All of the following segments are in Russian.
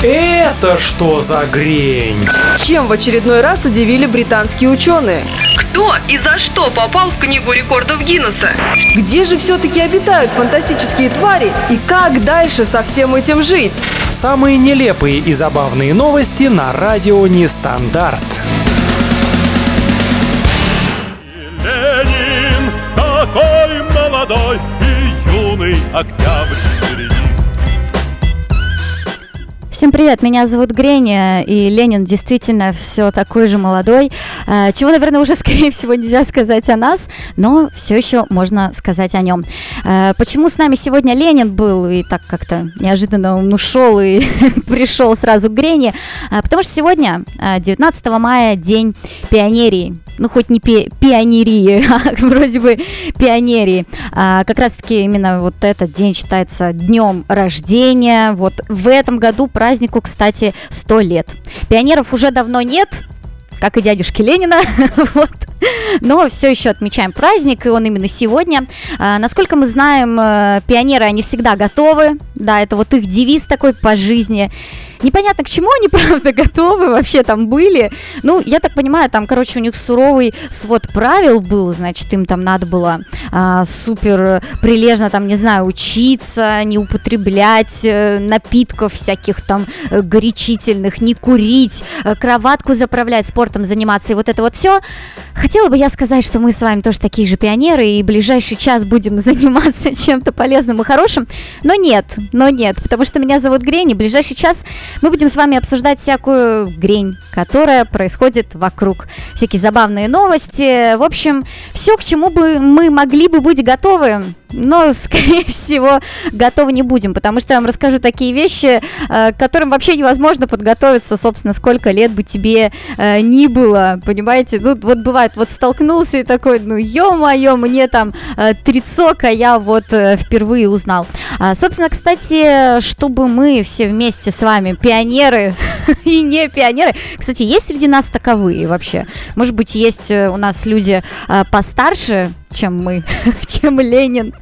Это что за грень? Чем в очередной раз удивили британские ученые? Кто и за что попал в Книгу рекордов Гиннесса? Где же все-таки обитают фантастические твари и как дальше со всем этим жить? Самые нелепые и забавные новости на радио Нестандарт. Ленин такой молодой и юный октябрь Всем привет, меня зовут Греня, и Ленин действительно все такой же молодой, э, чего, наверное, уже, скорее всего, нельзя сказать о нас, но все еще можно сказать о нем. Э, почему с нами сегодня Ленин был и так как-то неожиданно он ушел и пришел сразу к Грене? Э, потому что сегодня, 19 мая, день пионерии ну хоть не пи пионерии, а вроде бы пионерии. А, как раз-таки именно вот этот день считается днем рождения. Вот в этом году празднику, кстати, 100 лет. Пионеров уже давно нет, как и дядюшки Ленина, вот. Но все еще отмечаем праздник, и он именно сегодня. А, насколько мы знаем, э, пионеры, они всегда готовы, да, это вот их девиз такой по жизни. Непонятно, к чему они, правда, готовы вообще там были. Ну, я так понимаю, там, короче, у них суровый свод правил был, значит, им там надо было а, супер прилежно, там, не знаю, учиться, не употреблять э, напитков всяких там э, горячительных, не курить, э, кроватку заправлять, спортом заниматься и вот это вот все. Хотела бы я сказать, что мы с вами тоже такие же пионеры, и ближайший час будем заниматься чем-то полезным и хорошим, но нет, но нет, потому что меня зовут Грень, и ближайший час мы будем с вами обсуждать всякую грень, которая происходит вокруг. Всякие забавные новости. В общем, все, к чему бы мы могли бы быть готовы но, скорее всего, готовы не будем, потому что я вам расскажу такие вещи, э, к которым вообще невозможно подготовиться, собственно, сколько лет бы тебе э, ни было, понимаете? Ну, вот бывает, вот столкнулся и такой, ну, ё-моё, мне там э, трицок, а я вот впервые узнал. А, собственно, кстати, чтобы мы все вместе с вами, пионеры и не пионеры, кстати, есть среди нас таковые вообще? Может быть, есть у нас люди постарше, чем мы, чем Ленин.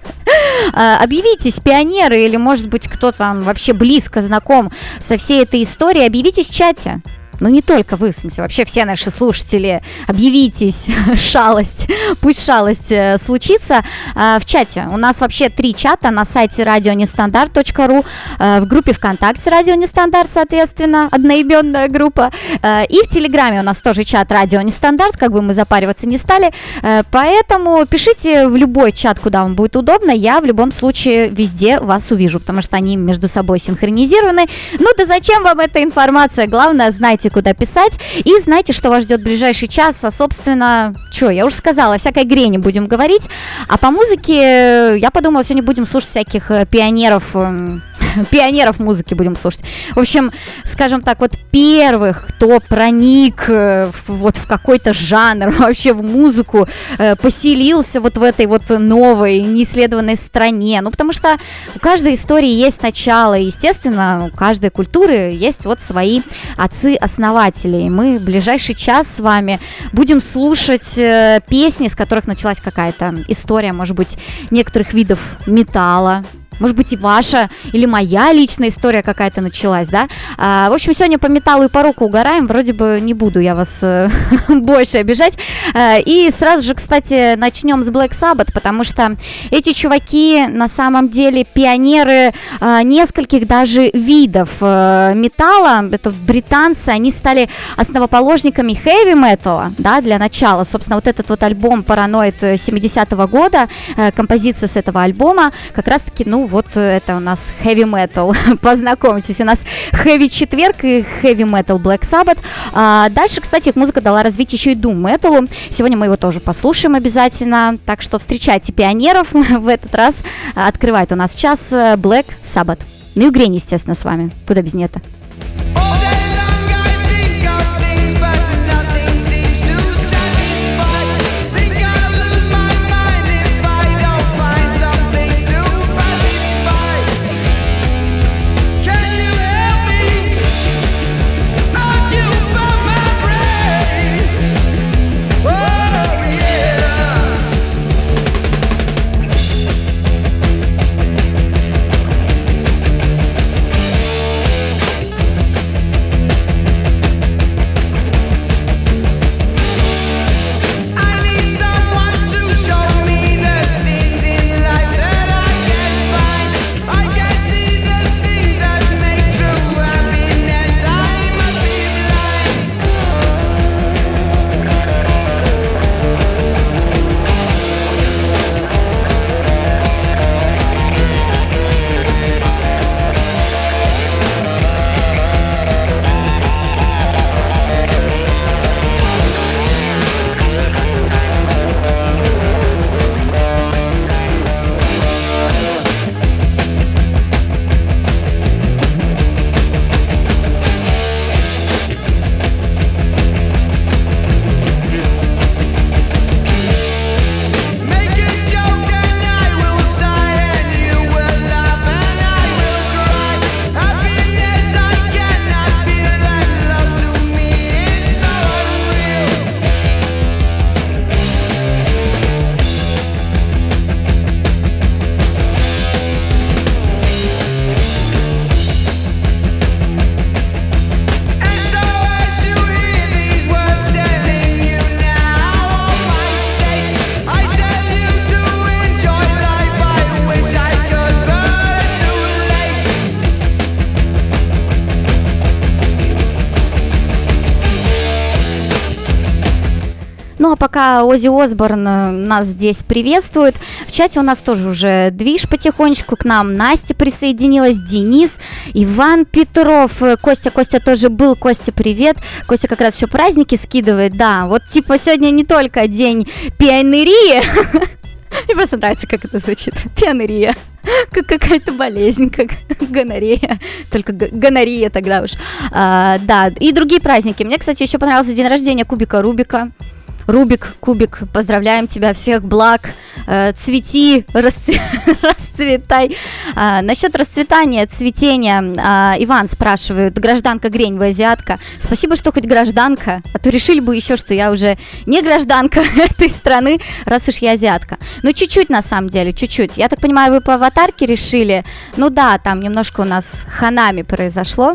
А, объявитесь, пионеры, или, может быть, кто там вообще близко знаком со всей этой историей, объявитесь в чате ну не только вы, в смысле, вообще все наши слушатели, объявитесь, шалость, пусть шалость э, случится. Э, в чате у нас вообще три чата на сайте радионестандарт.ру, э, в группе ВКонтакте Радио Нестандарт, соответственно, одноименная группа, э, и в Телеграме у нас тоже чат Радио Нестандарт, как бы мы запариваться не стали, э, поэтому пишите в любой чат, куда вам будет удобно, я в любом случае везде вас увижу, потому что они между собой синхронизированы. Ну да зачем вам эта информация? Главное, знайте, знаете, куда писать. И знаете, что вас ждет ближайший час. А, собственно, что, я уже сказала, всякой грени будем говорить. А по музыке, я подумала, сегодня будем слушать всяких э, пионеров эм, пионеров музыки будем слушать. В общем, скажем так, вот первых, кто проник э, вот в какой-то жанр, вообще в музыку, э, поселился вот в этой вот новой, неисследованной стране. Ну, потому что у каждой истории есть начало, естественно, у каждой культуры есть вот свои отцы-основатели. И мы в ближайший час с вами будем слушать э, песни, с которых началась какая-то история, может быть, некоторых видов металла, может быть, и ваша, или моя личная история какая-то началась, да. А, в общем, сегодня по металлу и по руку угораем, вроде бы не буду я вас э, больше обижать. А, и сразу же, кстати, начнем с Black Sabbath, потому что эти чуваки на самом деле пионеры а, нескольких даже видов а, металла. Это британцы, они стали основоположниками heavy metal, да, для начала. Собственно, вот этот вот альбом Paranoid 70-го года, а, композиция с этого альбома, как раз-таки, ну, вот э, это у нас heavy metal. Познакомьтесь, у нас heavy четверг и heavy metal Black Sabbath. А дальше, кстати, музыка дала развить еще и doom metal. Сегодня мы его тоже послушаем обязательно. Так что встречайте пионеров в этот раз. Открывает у нас час э, Black Sabbath. Ну и Грень, естественно, с вами. Куда без нее Ози Осборн э, нас здесь приветствует, в чате у нас тоже уже движ потихонечку к нам. Настя присоединилась, Денис, Иван Петров, э, Костя, Костя тоже был, Костя, привет. Костя как раз еще праздники скидывает, да, вот типа сегодня не только день пионерии, мне просто нравится, как это звучит. Пионерия. Как какая-то болезнь, как гонорея. Только гонорея тогда уж. А, да, и другие праздники. Мне, кстати, еще понравился день рождения Кубика Рубика. Рубик, Кубик, поздравляем тебя, всех благ, э, цвети, расцве- расцветай. А, насчет расцветания, цветения, а, Иван спрашивает, гражданка Грень, вы азиатка? Спасибо, что хоть гражданка, а то решили бы еще, что я уже не гражданка этой страны, раз уж я азиатка. Ну, чуть-чуть на самом деле, чуть-чуть. Я так понимаю, вы по аватарке решили? Ну да, там немножко у нас ханами произошло.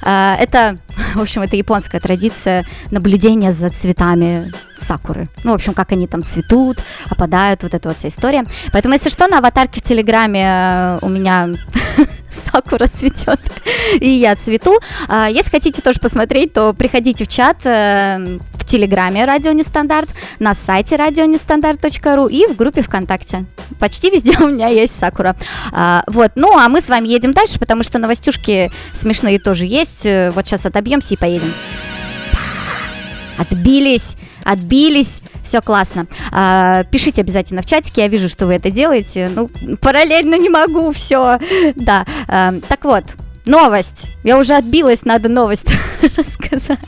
А, это, в общем, это японская традиция наблюдения за цветами сакуры. Ну, в общем, как они там цветут, опадают, вот эта вот вся история. Поэтому, если что, на аватарке в Телеграме э, у меня сакура цветет, и я цвету. А, если хотите тоже посмотреть, то приходите в чат э, в Телеграме Радио Нестандарт, на сайте радионестандарт.ру и в группе ВКонтакте. Почти везде у меня есть сакура. А, вот, ну а мы с вами едем дальше, потому что новостюшки смешные тоже есть. Э, вот сейчас отобьемся и поедем. Отбились, отбились, все классно. А, пишите обязательно в чатике, я вижу, что вы это делаете. Ну, параллельно не могу, все. Да, а, так вот, новость. Я уже отбилась, надо новость рассказать.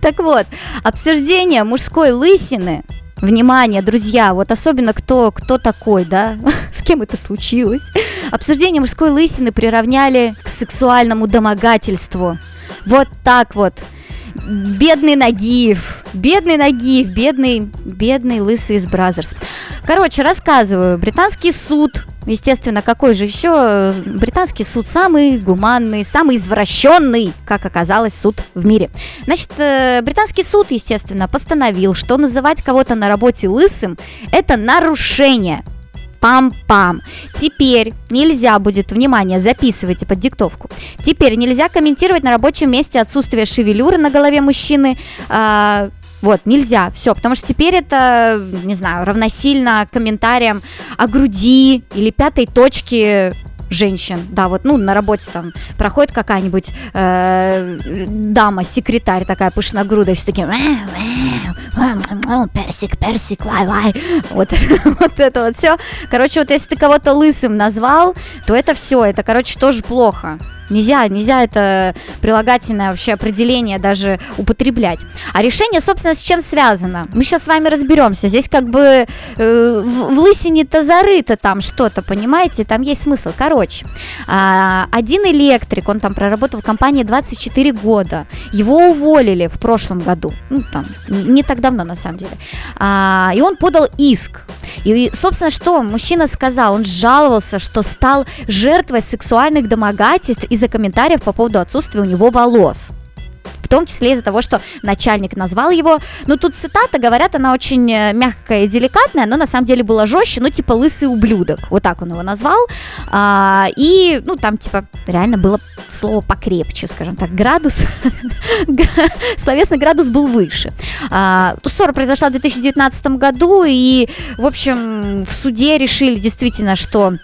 Так вот, обсуждение мужской лысины Внимание, друзья, вот особенно кто, кто такой, да, с кем это случилось. Обсуждение мужской лысины приравняли к сексуальному домогательству. Вот так вот бедный Нагиев, бедный Нагиев, бедный, бедный лысый из Brazzers. Короче, рассказываю. Британский суд, естественно, какой же еще? Британский суд самый гуманный, самый извращенный, как оказалось, суд в мире. Значит, э, британский суд, естественно, постановил, что называть кого-то на работе лысым – это нарушение – Пам-пам. Теперь нельзя будет, внимание, записывайте под диктовку. Теперь нельзя комментировать на рабочем месте отсутствие шевелюры на голове мужчины. А, вот, нельзя, все, потому что теперь это, не знаю, равносильно комментариям о груди или пятой точке женщин, да, вот, ну, на работе там проходит какая-нибудь э, дама, секретарь такая пышногрудая, все такие, персик, персик, вай, вай, вот, вот это вот все. Короче, вот если ты кого-то лысым назвал, то это все, это, короче, тоже плохо. Нельзя, нельзя это прилагательное вообще определение даже употреблять. А решение, собственно, с чем связано? Мы сейчас с вами разберемся. Здесь как бы э, в, в лысине-то зарыто там что-то, понимаете? Там есть смысл. Короче, э, один электрик, он там проработал в компании 24 года. Его уволили в прошлом году. Ну, там, не, так давно, на самом деле. А, и он подал иск. И, собственно, что мужчина сказал? Он жаловался, что стал жертвой сексуальных домогательств из-за комментариев по поводу отсутствия у него волос в том числе из-за того, что начальник назвал его. Ну, тут цитата, говорят, она очень э, мягкая и деликатная, но на самом деле была жестче, ну, типа лысый ублюдок, вот так он его назвал. А, и, ну, там, типа, реально было слово покрепче, скажем так, градус, словесный градус был выше. А, ссора произошла в 2019 году, и, в общем, в суде решили действительно, что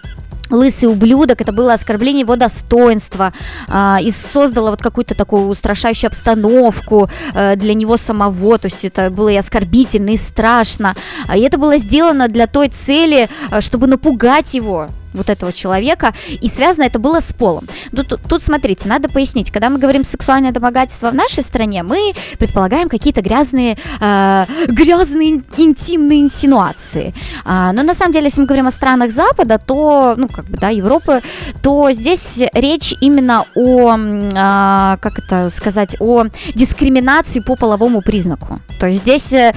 лысый ублюдок, это было оскорбление его достоинства, э, и создало вот какую-то такую устрашающую обстановку э, для него самого, то есть это было и оскорбительно, и страшно, и это было сделано для той цели, э, чтобы напугать его, вот этого человека, и связано это было с полом. Тут, тут смотрите, надо пояснить, когда мы говорим сексуальное домогательство в нашей стране, мы предполагаем какие-то грязные, э, грязные интимные инсинуации. А, но на самом деле, если мы говорим о странах Запада, то, ну, как бы, да, Европы, то здесь речь именно о, э, как это сказать, о дискриминации по половому признаку. То есть здесь, э,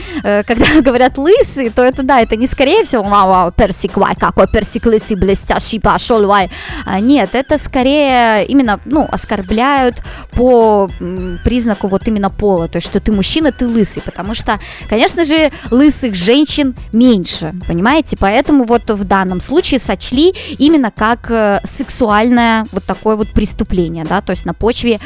когда говорят лысый, то это, да, это не скорее всего, вау, вау, персик, вай, какой персик лысый, блестящий, блестящий пошел, вай. А, нет, это скорее именно, ну, оскорбляют по признаку вот именно пола, то есть, что ты мужчина, ты лысый, потому что, конечно же, лысых женщин меньше, понимаете, поэтому вот в данном случае сочли именно как э, сексуальное вот такое вот преступление, да, то есть на почве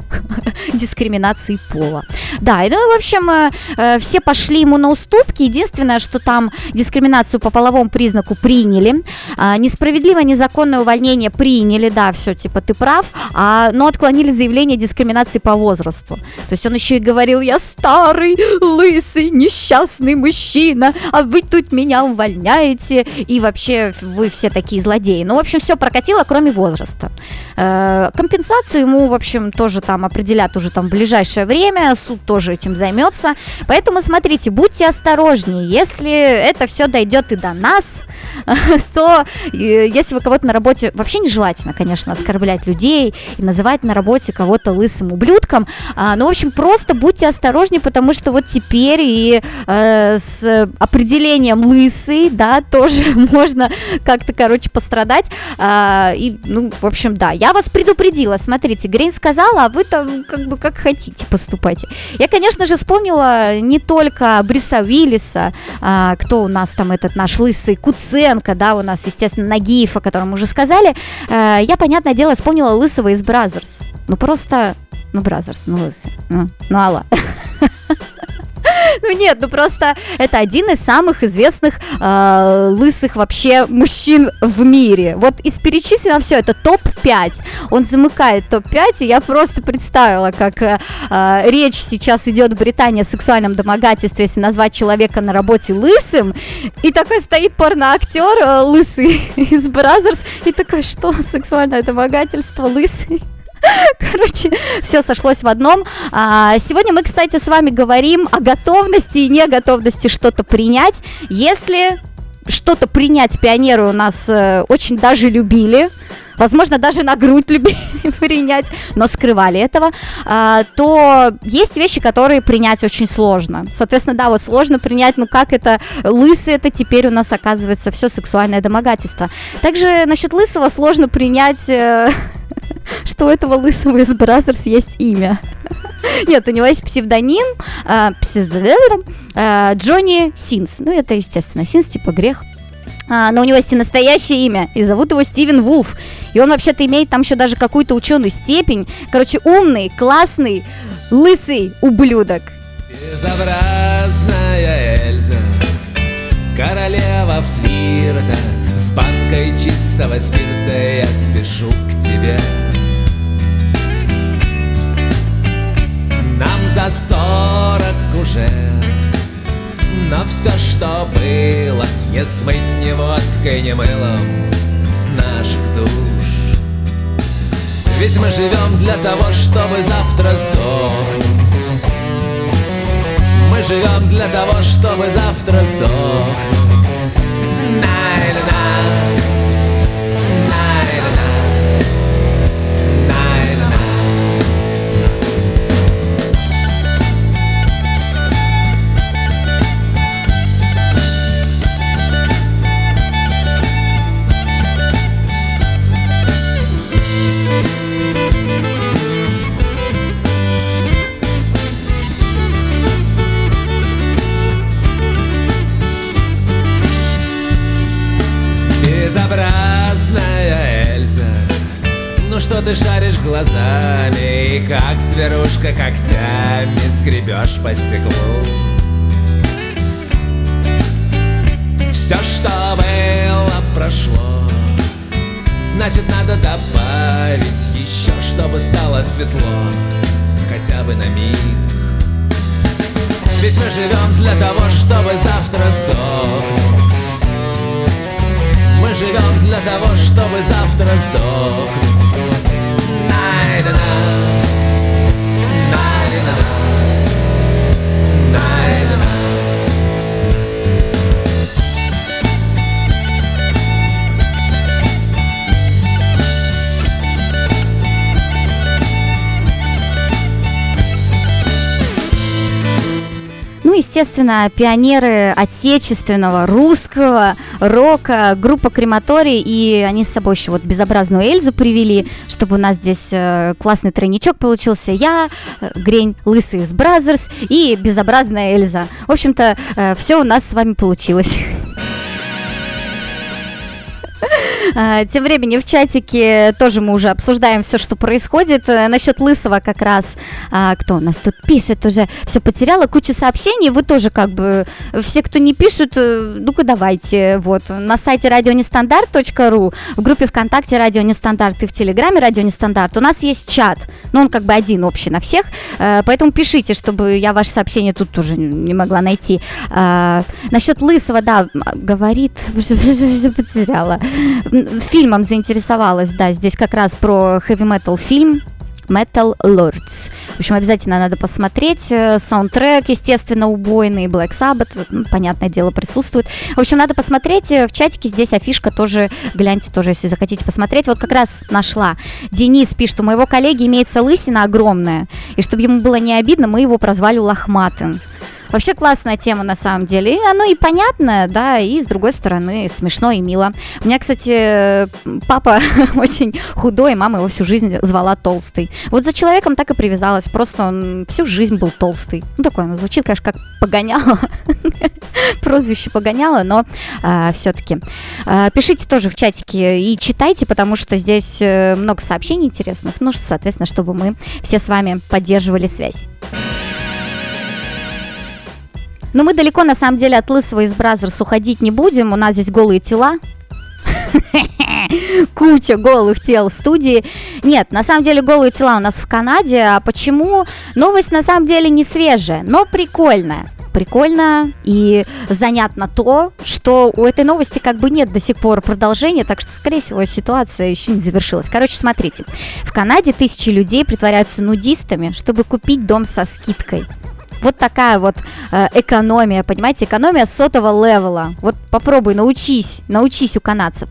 дискриминации пола. Да, и, ну, в общем, э, э, все пошли ему на уступки. Единственное, что там дискриминацию по половому признаку приняли. А, несправедливое незаконное увольнение приняли, да, все, типа, ты прав, а, но отклонили заявление дискриминации по возрасту. То есть он еще и говорил, я старый, лысый, несчастный мужчина, а вы тут меня увольняете, и вообще вы все такие злодеи. Ну, в общем, все прокатило, кроме возраста. Э, компенсацию ему, в общем, тоже там определят уже там в ближайшее время, суд тоже этим займется. Поэтому смотрите, будьте осторожнее. Если это все дойдет и до нас, то если вы кого-то на работе, вообще нежелательно, конечно, оскорблять людей и называть на работе кого-то лысым ублюдком. А, ну, в общем, просто будьте осторожнее, потому что вот теперь и э, с определением лысый, да, тоже можно как-то, короче, пострадать. А, и, ну, в общем, да, я вас предупредила. Смотрите, Грейн сказала, а вы там как бы как хотите поступайте. Я, конечно же, вспомнила не только Бриса Уиллиса, а, кто у нас там этот наш лысый Куценко, да, у нас, естественно, Нагиев, о котором уже сказали. А, я, понятное дело, вспомнила лысого из Brazzers. Ну, просто ну, Brazzers, ну лысый. Ну, ну алло. Ну нет, ну просто это один из самых известных э, лысых вообще мужчин в мире. Вот из перечисленного все, это топ-5. Он замыкает топ-5, и я просто представила, как э, э, речь сейчас идет в Британии о сексуальном домогательстве, если назвать человека на работе лысым, и такой стоит порноактер э, лысый из Brazzers, и такой, что, сексуальное домогательство, лысый? Короче, все сошлось в одном. А, сегодня мы, кстати, с вами говорим о готовности и неготовности что-то принять. Если что-то принять пионеры у нас э, очень даже любили, возможно, даже на грудь любили принять, но скрывали этого, а, то есть вещи, которые принять очень сложно. Соответственно, да, вот сложно принять, ну как это, лысый это теперь у нас оказывается все сексуальное домогательство. Также насчет лысого сложно принять э, что у этого лысого из Brazzers есть имя. Нет, у него есть псевдоним, э, э, Johnny Sins. Ну, это, естественно, Sins типа грех. А, но у него есть и настоящее имя, и зовут его Стивен Вулф. И он вообще-то имеет там еще даже какую-то ученую степень. Короче, умный, классный, лысый ублюдок. Безобразная Эльза, королева флирта, банкой чистого спирта я спешу к тебе. Нам за сорок уже Но все, что было Не смыть ни водкой, ни мылом С наших душ. Ведь мы живем для того, чтобы завтра сдохнуть. Мы живем для того, чтобы завтра сдохнуть глазами И как зверушка когтями скребешь по стеклу. Все, что было, прошло. Значит, надо добавить еще, чтобы стало светло. Хотя бы на миг. Ведь мы живем для того, чтобы завтра сдохнуть. Мы живем для того, чтобы завтра сдохнуть night and I естественно, пионеры отечественного, русского рока, группа Крематорий, и они с собой еще вот безобразную Эльзу привели, чтобы у нас здесь э, классный тройничок получился. Я, э, Грень, Лысый из Brazzers и безобразная Эльза. В общем-то, э, все у нас с вами получилось. А, Тем временем в чатике тоже мы уже обсуждаем все, что происходит. Э, Насчет Лысого как раз, а, кто у нас тут пишет уже, все потеряла, кучу сообщений. Вы тоже как бы, все, кто не пишут, э, ну-ка давайте. Вот, на сайте радионестандарт.ру, в группе ВКонтакте Радио Нестандарт и в Телеграме Радио Нестандарт у нас есть чат. Ну, он как бы один общий на всех, э, поэтому пишите, чтобы я ваше сообщение тут тоже не могла найти. А, Насчет Лысого, да, говорит, потеряла. Фильмом заинтересовалась, да, здесь как раз про хэви-метал фильм. Metal Lords. В общем, обязательно надо посмотреть. Э, Саундтрек, естественно, убойный. Black Sabbath, ну, понятное дело, присутствует. В общем, надо посмотреть. Э, В чатике здесь афишка тоже. Гляньте тоже, если захотите посмотреть. Вот как раз нашла. Денис пишет, у моего коллеги имеется лысина огромная. И чтобы ему было не обидно, мы его прозвали лохматым. Вообще классная тема на самом деле. И оно и понятное, да, и с другой стороны смешно и мило. У меня, кстати, папа очень худой, мама его всю жизнь звала толстый. Вот за человеком так и привязалась. Просто он всю жизнь был толстый. Ну, такое, ну, звучит, конечно, как погоняло. Прозвище погоняло, но все-таки. пишите тоже в чатике и читайте, потому что здесь э, много сообщений интересных. Ну, соответственно, чтобы мы все с вами поддерживали связь. Но мы далеко, на самом деле, от Лысого из Brazzers уходить не будем. У нас здесь голые тела. Куча голых тел в студии. Нет, на самом деле голые тела у нас в Канаде. А почему? Новость на самом деле не свежая, но прикольная прикольно и занятно то, что у этой новости как бы нет до сих пор продолжения, так что, скорее всего, ситуация еще не завершилась. Короче, смотрите. В Канаде тысячи людей притворяются нудистами, чтобы купить дом со скидкой. Вот такая вот э, экономия, понимаете, экономия сотого левела. Вот попробуй, научись, научись у канадцев.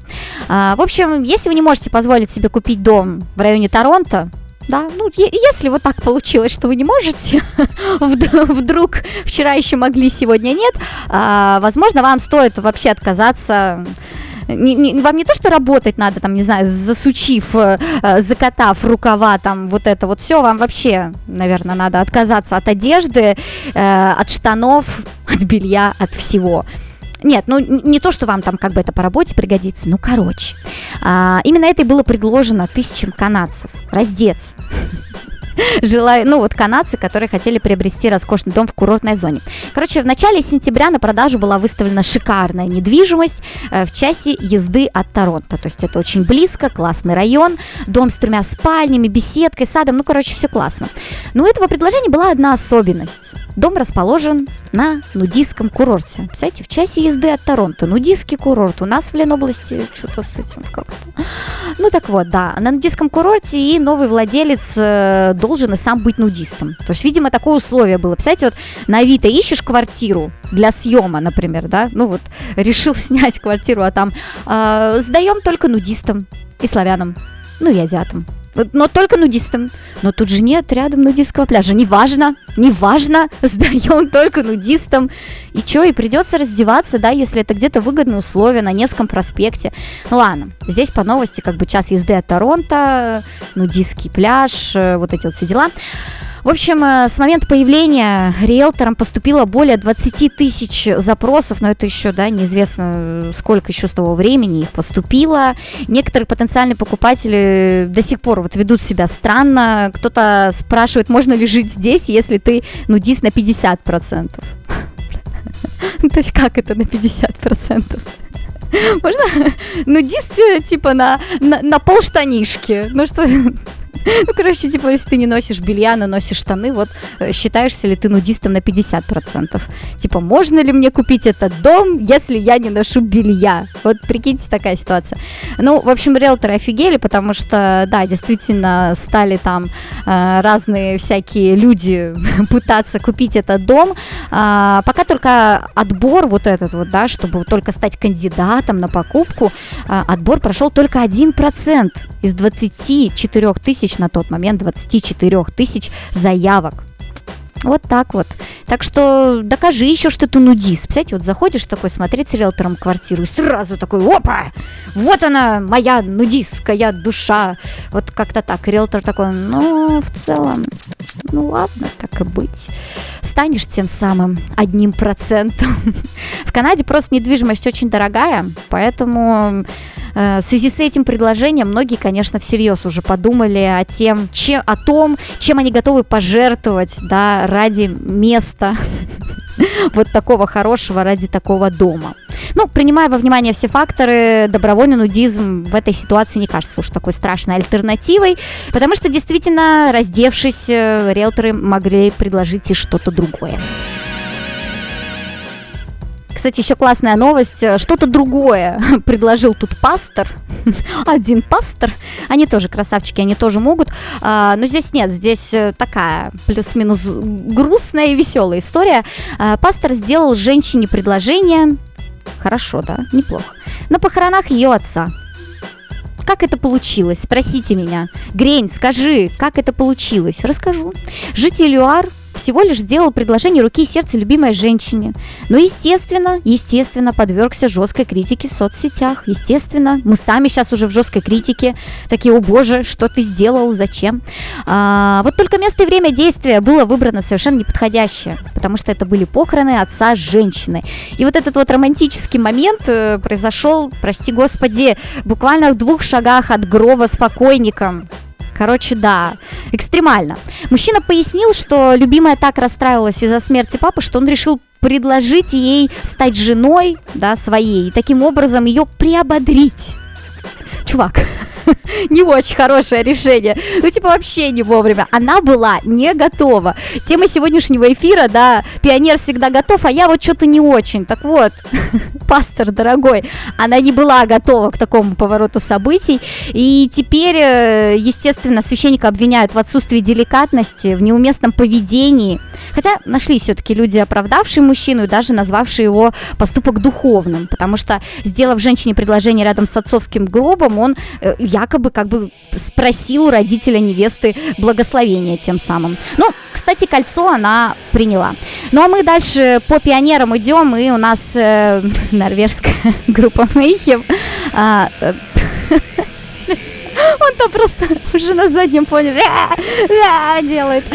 А, в общем, если вы не можете позволить себе купить дом в районе Торонто, да, ну, если вот так получилось, что вы не можете, вд- вдруг вчера еще могли, сегодня нет, а, возможно, вам стоит вообще отказаться не, не- вам не то, что работать надо, там, не знаю, засучив, э, э, закатав рукава, там, вот это вот все, вам вообще, наверное, надо отказаться от одежды, э, от штанов, от белья, от всего. Нет, ну не то, что вам там как бы это по работе пригодится, ну короче. А, именно это и было предложено тысячам канадцев. Раздеться. Желаю, ну вот канадцы, которые хотели приобрести роскошный дом в курортной зоне. Короче, в начале сентября на продажу была выставлена шикарная недвижимость э, в часе езды от Торонто. То есть это очень близко, классный район, дом с тремя спальнями, беседкой, садом, ну короче, все классно. Но у этого предложения была одна особенность. Дом расположен на нудистском курорте. Представляете, в часе езды от Торонто. Нудистский курорт. У нас в Ленобласти что-то с этим как-то. Ну так вот, да, на нудистском курорте и новый владелец э, должен и сам быть нудистом. То есть, видимо, такое условие было. Представляете, вот на Авито ищешь квартиру для съема, например, да, ну вот решил снять квартиру, а там э, сдаем только нудистам и славянам, ну и азиатам. Но только нудистам. Но тут же нет рядом нудистского пляжа. Неважно, неважно, сдаем только нудистам. И что, и придется раздеваться, да, если это где-то выгодные условия на Невском проспекте. Ну ладно, здесь по новости как бы час езды от Торонто, нудистский пляж, э, вот эти вот все дела. В общем, э, с момента появления риэлторам поступило более 20 тысяч запросов, но это еще, да, неизвестно, сколько еще с того времени их поступило. Некоторые потенциальные покупатели до сих пор вот ведут себя странно. Кто-то спрашивает, можно ли жить здесь, если ты нудист на 50%. То есть как это на 50%? Можно нудист типа на, на, на полштанишки? Ну что, ну, короче, типа, если ты не носишь белья, но носишь штаны, вот э, считаешься ли ты нудистом на 50%? Типа, можно ли мне купить этот дом, если я не ношу белья? Вот прикиньте, такая ситуация. Ну, в общем, риэлторы офигели, потому что, да, действительно, стали там э, разные всякие люди пытаться купить этот дом. А, пока только отбор вот этот вот, да, чтобы только стать кандидатом на покупку, а, отбор прошел только 1% из 24 тысяч на тот момент, 24 тысяч заявок. Вот так вот. Так что докажи еще, что ты нудист. Представляете, вот заходишь такой смотреть с риэлтором квартиру, и сразу такой, опа, вот она, моя нудистская душа. Вот как-то так. Риэлтор такой, ну, в целом, ну ладно, так и быть. Станешь тем самым одним процентом. В Канаде просто недвижимость очень дорогая, поэтому в связи с этим предложением многие, конечно, всерьез уже подумали о, тем, чем, о том, чем они готовы пожертвовать да, ради места вот такого хорошего, ради такого дома. Ну, принимая во внимание все факторы, добровольный нудизм в этой ситуации не кажется уж такой страшной альтернативой, потому что действительно, раздевшись, э, риэлторы могли предложить и что-то другое. Кстати, еще классная новость. Что-то другое предложил тут пастор. Один пастор. Они тоже красавчики, они тоже могут. А, но здесь нет, здесь э, такая плюс-минус грустная и веселая история. А, пастор сделал женщине предложение. Хорошо, да, неплохо. На похоронах ее отца. Как это получилось? Спросите меня. Грень, скажи, как это получилось? Расскажу. Житель ЮАР всего лишь сделал предложение руки и сердца любимой женщине. Но, естественно, естественно, подвергся жесткой критике в соцсетях. Естественно, мы сами сейчас уже в жесткой критике. Такие, о боже, что ты сделал, зачем? А, вот только место и время действия было выбрано совершенно неподходящее, потому что это были похороны отца женщины. И вот этот вот романтический момент э, произошел, прости господи, буквально в двух шагах от гроба с покойником. Короче, да, экстремально. Мужчина пояснил, что любимая так расстраивалась из-за смерти папы, что он решил предложить ей стать женой, да, своей, и таким образом ее приободрить. Чувак, не очень хорошее решение. Ну, типа, вообще не вовремя. Она была не готова. Тема сегодняшнего эфира, да, пионер всегда готов, а я вот что-то не очень. Так вот, пастор дорогой, она не была готова к такому повороту событий. И теперь, э, естественно, священника обвиняют в отсутствии деликатности, в неуместном поведении. Хотя нашли все-таки люди, оправдавшие мужчину и даже назвавшие его поступок духовным. Потому что, сделав женщине предложение рядом с отцовским гробом, он э, якобы как бы спросил у родителя невесты благословения тем самым. Ну, кстати, кольцо она приняла. Ну а мы дальше по пионерам идем, и у нас э, норвежская группа Мейхев. А, э, он там просто уже на заднем фоне делает.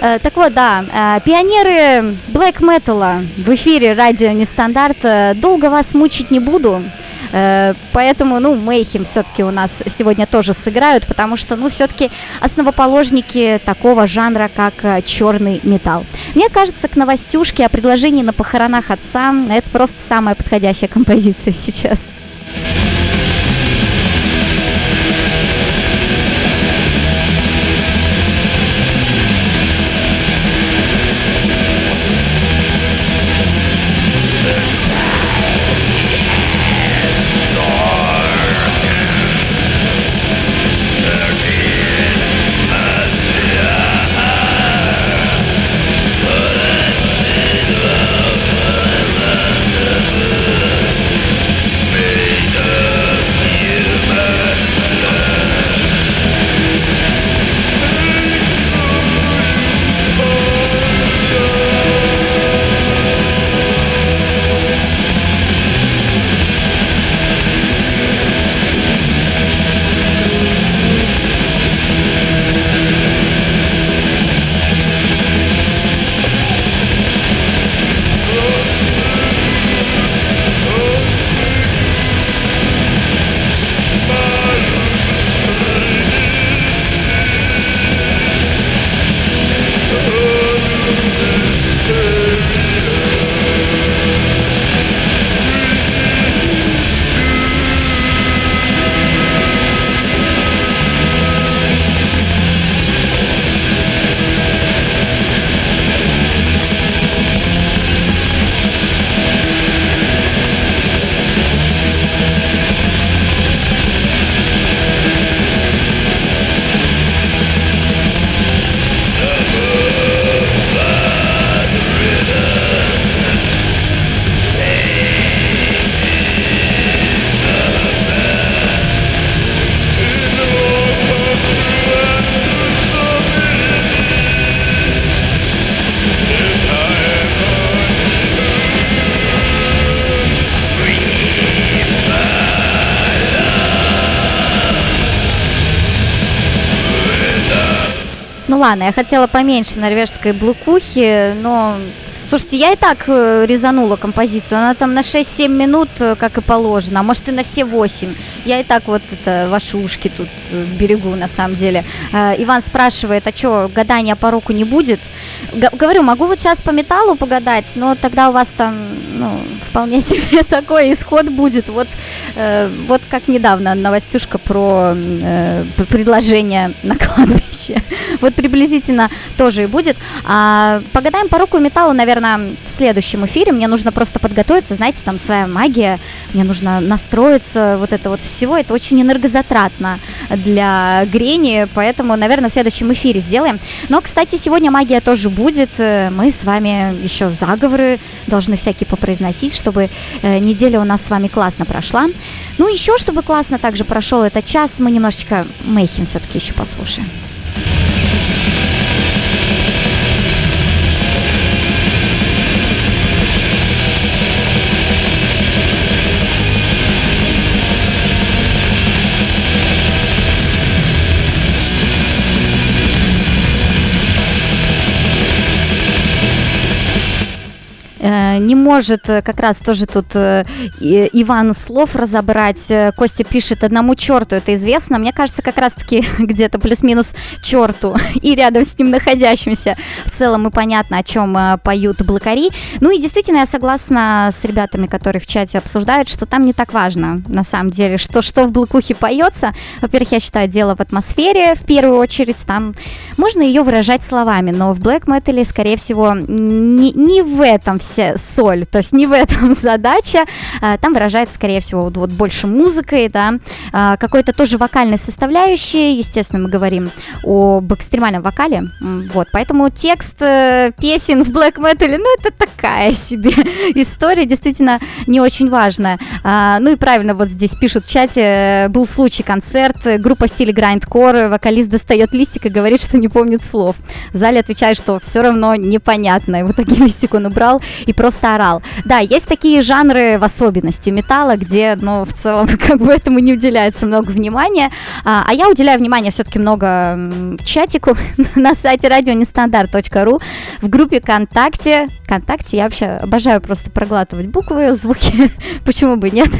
Э, так вот, да, э, пионеры Black Metal в эфире радио Нестандарт. Долго вас мучить не буду. Э, поэтому, ну, Мейхем все-таки у нас сегодня тоже сыграют, потому что, ну, все-таки основоположники такого жанра, как э, черный металл. Мне кажется, к новостюшке о предложении на похоронах отца это просто самая подходящая композиция сейчас. Ладно, я хотела поменьше норвежской блокухи, но... Слушайте, я и так э, резанула композицию. Она там на 6-7 минут, э, как и положено, а может и на все 8. Я и так вот это ваши ушки тут э, берегу, на самом деле. Э, Иван спрашивает, а что, гадания по руку не будет? Г- говорю, могу вот сейчас по металлу погадать, но тогда у вас там, ну, вполне себе такой исход будет. Вот, э, вот как недавно новостюшка про э, предложение на кладбище. Вот приблизительно тоже и будет. А погадаем по руку и металлу, наверное, в следующем эфире. Мне нужно просто подготовиться, знаете, там своя магия. Мне нужно настроиться, вот это вот всего. Это очень энергозатратно для Грени, поэтому, наверное, в следующем эфире сделаем. Но, кстати, сегодня магия тоже будет. Э, Мы с вами еще заговоры должны всякие попроизносить, чтобы э, неделя у нас с вами классно прошла. Ну, еще, чтобы классно также прошел этот час, мы немножечко Мэйхим все-таки еще послушаем. Uh, не может э, как раз тоже тут э, Иван слов разобрать. Э, Костя пишет одному черту, это известно. Мне кажется, как раз-таки где-то плюс-минус черту и рядом с ним находящимся. В целом и понятно, о чем поют блокари. Ну и действительно, я согласна с ребятами, которые в чате обсуждают, что там не так важно, на самом деле, что, что в блокухе поется. Во-первых, я считаю, дело в атмосфере, в первую очередь, там можно ее выражать словами, но в блэк метале, скорее всего, не, не в этом вся соль, то есть не в этом задача. А, Там выражается, скорее всего, вот, вот больше музыкой, да, а, какой-то тоже вокальной составляющей. Естественно, мы говорим об экстремальном вокале, вот, поэтому текст э, песен в блэк метале, ну, это такая себе история, действительно не очень важная. А, ну и правильно, вот здесь пишут в чате, э, был случай концерт, э, группа стиле грайндкор, вокалист достает листик и говорит, что не помнит слов. В зале отвечает, что все равно непонятно. И в итоге листик он убрал и просто орал. Да, есть такие жанры в особенности металла, где, ну, в целом, как бы этому не уделяется много внимания. А, а я уделяю внимание все-таки много чатику на сайте радионестандарт.ру в группе ВКонтакте. ВКонтакте я вообще обожаю просто проглатывать буквы, звуки, почему бы нет.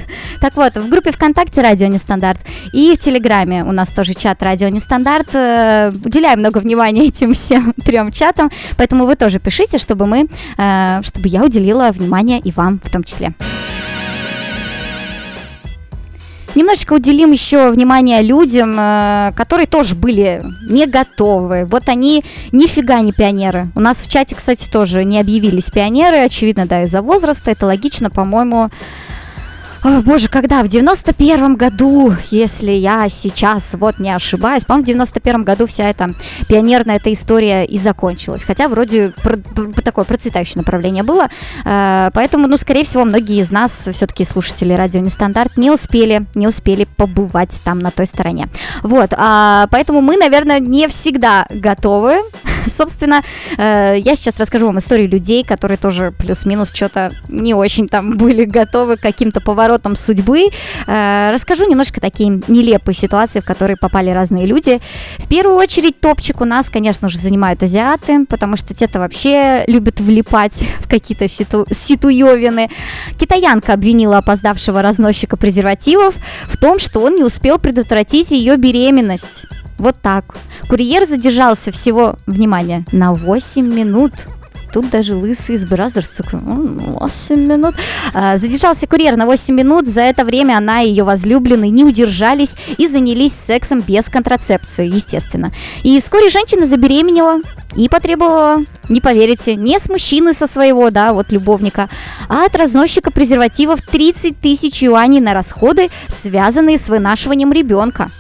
Так вот, в группе ВКонтакте Радио Нестандарт и в Телеграме у нас тоже чат Радио Нестандарт. Э, Уделяем много внимания этим всем трем чатам, поэтому вы тоже пишите, чтобы мы, э, чтобы я уделила внимание и вам в том числе. Немножечко уделим еще внимание людям, э, которые тоже были не готовы. Вот они нифига не пионеры. У нас в чате, кстати, тоже не объявились пионеры. Очевидно, да, из-за возраста. Это логично, по-моему. О, боже, когда? В 91-м году, если я сейчас вот не ошибаюсь, по-моему, в 91-м году вся эта пионерная эта история и закончилась. Хотя вроде пр- пр- такое процветающее направление было. Э, поэтому, ну, скорее всего, многие из нас, все-таки слушатели радио Нестандарт, не успели, не успели побывать там на той стороне. Вот, а, поэтому мы, наверное, не всегда готовы. Собственно, э, я сейчас расскажу вам историю людей, которые тоже плюс-минус что-то не очень там были готовы к каким-то поворотам судьбы. Э, расскажу немножко такие нелепые ситуации, в которые попали разные люди. В первую очередь топчик у нас, конечно же, занимают азиаты, потому что те-то вообще любят влипать в какие-то ситу... ситуевины. Китаянка обвинила опоздавшего разносчика презервативов в том, что он не успел предотвратить ее беременность. Вот так. Курьер задержался всего, внимание, на 8 минут. Тут даже лысый из Brazzers такой, «М, 8 минут. А, задержался курьер на 8 минут. За это время она и ее возлюбленный не удержались и занялись сексом без контрацепции, естественно. И вскоре женщина забеременела и потребовала, не поверите, не с мужчины со своего, да, вот любовника, а от разносчика презервативов 30 тысяч юаней на расходы, связанные с вынашиванием ребенка.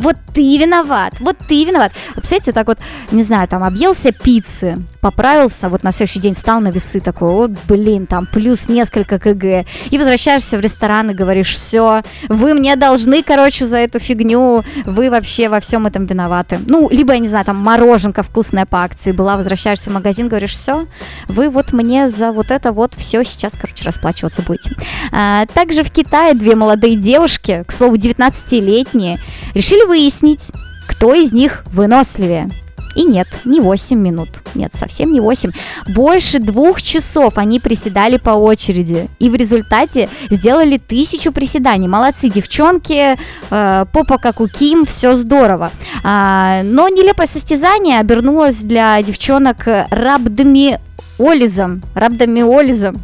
Вот ты виноват, вот ты виноват. Вот, представляете, так вот, не знаю, там, объелся пиццы, поправился, вот на следующий день встал на весы такой, вот, блин, там, плюс несколько кг, и возвращаешься в ресторан и говоришь, все, вы мне должны, короче, за эту фигню, вы вообще во всем этом виноваты. Ну, либо, я не знаю, там, мороженка вкусная по акции была, возвращаешься в магазин, говоришь, все, вы вот мне за вот это вот все сейчас, короче, расплачиваться будете. А, также в Китае две молодые девушки, к слову, 19-летние, решили выяснить, кто из них выносливее. И нет, не 8 минут. Нет, совсем не 8. Больше двух часов они приседали по очереди. И в результате сделали тысячу приседаний. Молодцы, девчонки, э, попа как у Ким, все здорово. А, но нелепое состязание обернулось для девчонок рабдомиолизом. Рабдомиолизом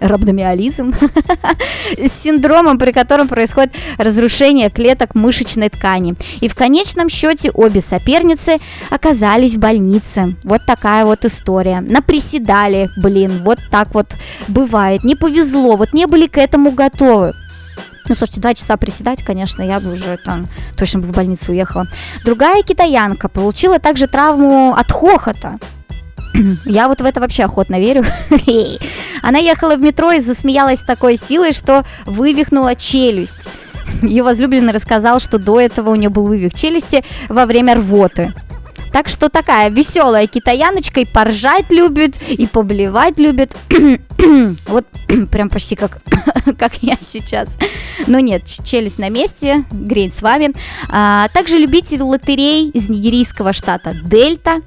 рhabdomиолизм, с синдромом, при котором происходит разрушение клеток мышечной ткани. И в конечном счете обе соперницы оказались в больнице. Вот такая вот история. Наприседали, блин, вот так вот бывает. Не повезло, вот не были к этому готовы. Ну, слушайте, два часа приседать, конечно, я бы уже там точно бы в больницу уехала. Другая китаянка получила также травму от хохота. Я вот в это вообще охотно верю. Она ехала в метро и засмеялась такой силой, что вывихнула челюсть. Ее возлюбленный рассказал, что до этого у нее был вывих челюсти во время рвоты. Так что такая веселая китаяночка и поржать любит, и поблевать любит. вот прям почти как, как я сейчас. Но нет, челюсть на месте, грейн с вами. А, также любитель лотерей из нигерийского штата Дельта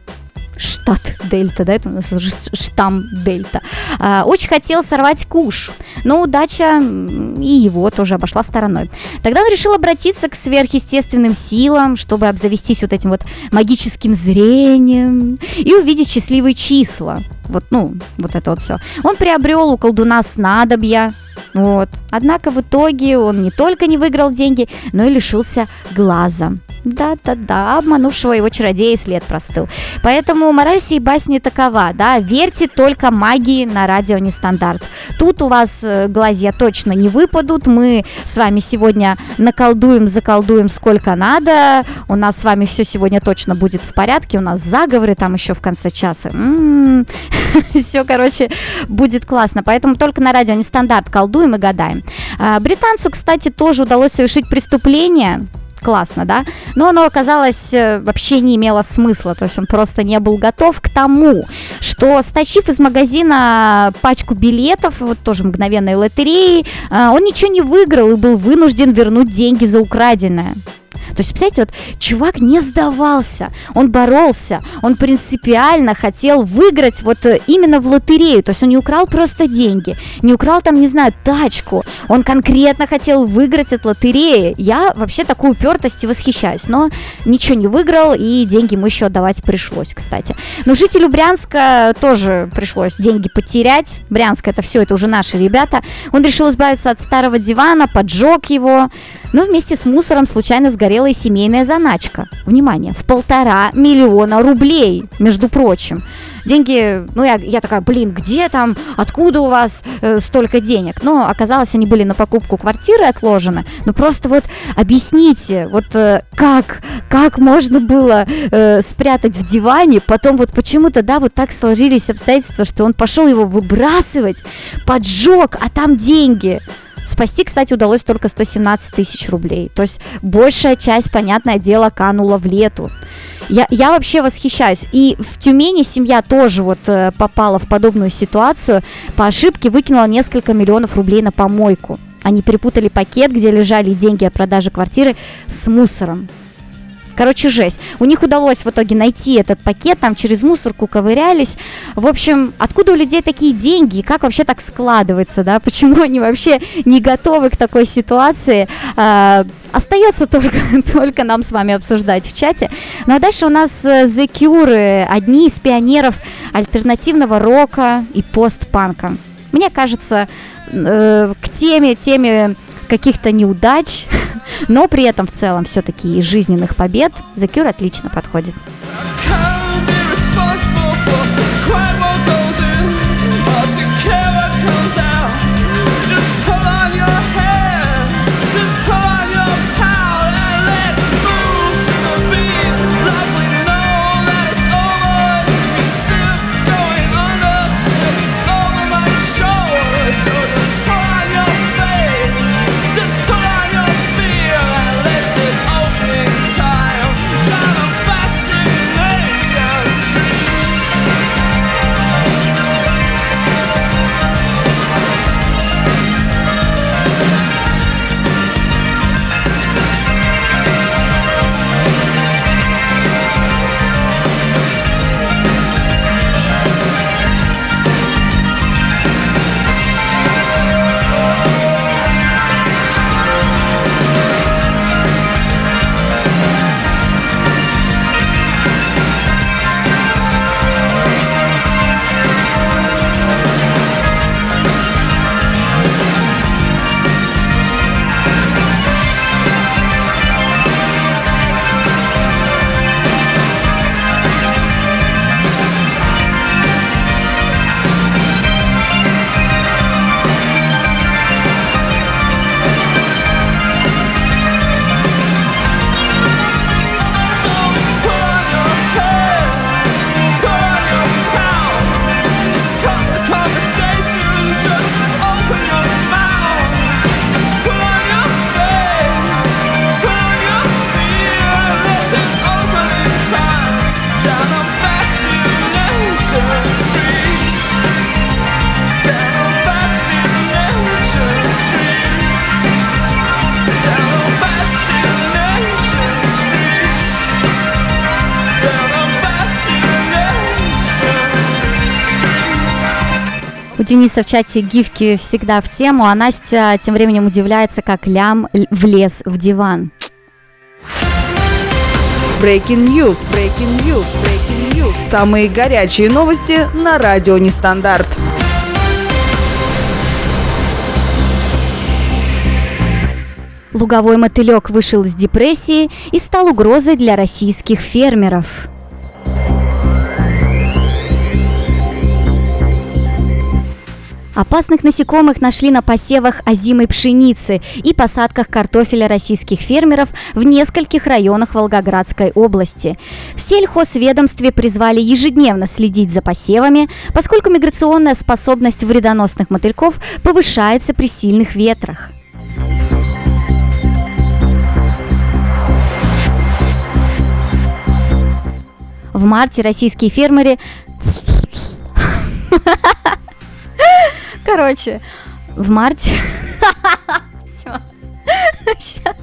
штат Дельта, да, это у нас штамм Дельта, а, очень хотел сорвать куш, но удача и его тоже обошла стороной. Тогда он решил обратиться к сверхъестественным силам, чтобы обзавестись вот этим вот магическим зрением и увидеть счастливые числа. Вот, ну, вот это вот все. Он приобрел у колдуна снадобья, вот. Однако в итоге он не только не выиграл деньги, но и лишился глаза. Да-да-да, обманувшего его чародея след простыл. Поэтому мораль сей басни такова, да, верьте только магии на радио нестандарт. Тут у вас э, глазья точно не выпадут, мы с вами сегодня наколдуем, заколдуем сколько надо, у нас с вами все сегодня точно будет в порядке, у нас заговоры там еще в конце часа. М-м-м. Все, короче, будет классно, поэтому только на радио нестандарт колдуем и гадаем. А, британцу, кстати, тоже удалось совершить преступление, классно, да, но оно оказалось э, вообще не имело смысла, то есть он просто не был готов к тому, что стащив из магазина пачку билетов, вот тоже мгновенной лотереи, э, он ничего не выиграл и был вынужден вернуть деньги за украденное. То есть, представляете, вот чувак не сдавался, он боролся, он принципиально хотел выиграть вот э, именно в лотерею, то есть он не украл просто деньги, не украл там, не знаю, тачку, он конкретно хотел выиграть от лотереи. Я вообще такую упертость восхищаюсь, но ничего не выиграл, и деньги ему еще отдавать пришлось, кстати. Но жителю Брянска тоже пришлось деньги потерять. Брянск это все, это уже наши ребята. Он решил избавиться от старого дивана, поджег его, но вместе с мусором случайно сгорела и семейная заначка. Внимание, в полтора миллиона рублей, между прочим. Деньги, ну я, я такая, блин, где там, откуда у вас э, столько денег? Но оказалось, они были на покупку квартиры отложены. Ну просто вот объясните, вот э, как, как можно было э, спрятать в диване, потом вот почему-то, да, вот так сложились обстоятельства, что он пошел его выбрасывать, поджег, а там деньги. Спасти, кстати, удалось только 117 тысяч рублей. То есть большая часть, понятное дело, канула в лету. Я, я вообще восхищаюсь. И в Тюмени семья тоже вот э, попала в подобную ситуацию. По ошибке выкинула несколько миллионов рублей на помойку. Они перепутали пакет, где лежали деньги о продаже квартиры, с мусором. Короче, жесть. У них удалось в итоге найти этот пакет, там через мусорку ковырялись. В общем, откуда у людей такие деньги как вообще так складывается, да? Почему они вообще не готовы к такой ситуации? А, остается только, только нам с вами обсуждать в чате. Ну а дальше у нас э, The Cure, одни из пионеров альтернативного рока и постпанка. Мне кажется, э, к теме, теме каких-то неудач, но при этом в целом все-таки и жизненных побед The Cure отлично подходит. У Дениса в чате гифки всегда в тему, а Настя тем временем удивляется, как лям влез в диван. Breaking News, Breaking News, Breaking News. Самые горячие новости на радио Нестандарт. Луговой мотылек вышел из депрессии и стал угрозой для российских фермеров. Опасных насекомых нашли на посевах озимой пшеницы и посадках картофеля российских фермеров в нескольких районах Волгоградской области. В сельхозведомстве призвали ежедневно следить за посевами, поскольку миграционная способность вредоносных мотыльков повышается при сильных ветрах. В марте российские фермеры... Короче, в марте... Всё. Щас.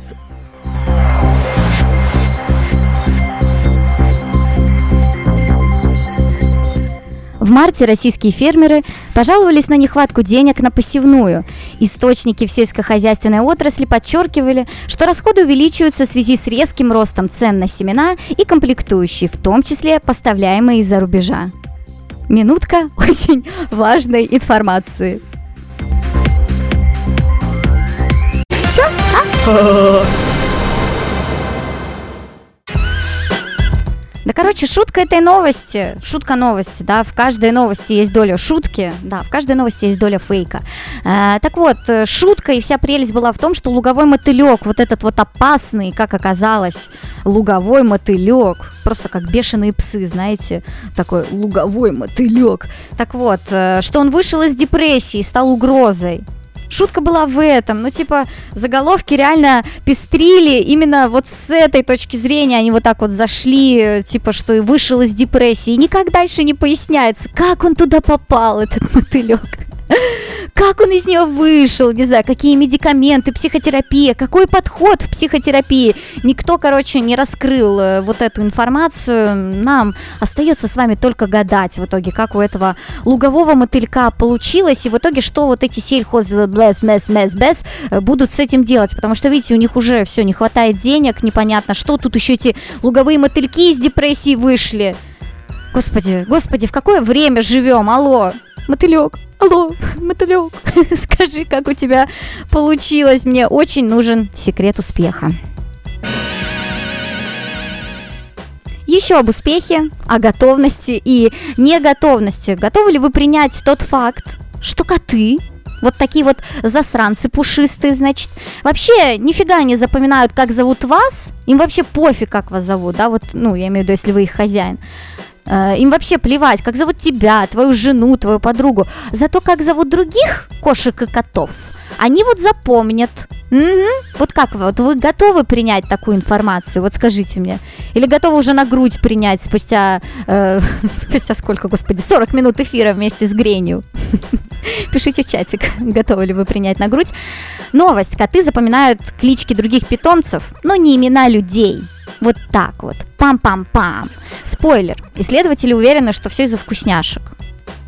В марте российские фермеры пожаловались на нехватку денег на посевную. Источники в сельскохозяйственной отрасли подчеркивали, что расходы увеличиваются в связи с резким ростом цен на семена и комплектующие, в том числе поставляемые из-за рубежа. Минутка очень важной информации. Чё? А? Да, короче, шутка этой новости, шутка новости, да, в каждой новости есть доля шутки, да, в каждой новости есть доля фейка. Э, так вот, э, шутка и вся прелесть была в том, что луговой мотылек, вот этот вот опасный, как оказалось, луговой мотылек, просто как бешеные псы, знаете, такой луговой мотылек. Так вот, э, что он вышел из депрессии, стал угрозой. Шутка была в этом, ну типа заголовки реально пестрили именно вот с этой точки зрения, они вот так вот зашли, типа что и вышел из депрессии, и никак дальше не поясняется, как он туда попал, этот мотылек. Как он из нее вышел, не знаю, какие медикаменты, психотерапия, какой подход в психотерапии. Никто, короче, не раскрыл э, вот эту информацию. Нам остается с вами только гадать в итоге, как у этого лугового мотылька получилось, и в итоге, что вот эти сельхоз блэс, мэс, мэс, бэс будут с этим делать. Потому что, видите, у них уже все, не хватает денег, непонятно что. Тут еще эти луговые мотыльки из депрессии вышли. Господи, господи, в какое время живем? Алло, мотылек, алло, мотылек, скажи, как у тебя получилось. Мне очень нужен секрет успеха. Еще об успехе, о готовности и неготовности. Готовы ли вы принять тот факт, что коты вот такие вот засранцы пушистые, значит, вообще нифига не запоминают, как зовут вас, им вообще пофиг, как вас зовут, да, вот, ну, я имею в виду, если вы их хозяин. Э, Им вообще плевать, как зовут тебя, твою жену, твою подругу. Зато как зовут других кошек и котов, они вот запомнят. Мгм. Вот как вы, вот вы готовы принять такую информацию? Вот скажите мне. Или готовы уже на грудь принять спустя, э, спустя сколько, господи, 40 минут эфира вместе с Гренью? Пишите в чатик, готовы ли вы принять на грудь. Новость. Коты запоминают клички других питомцев, но не имена людей. Вот так вот. Пам-пам-пам. Спойлер. Исследователи уверены, что все из-за вкусняшек.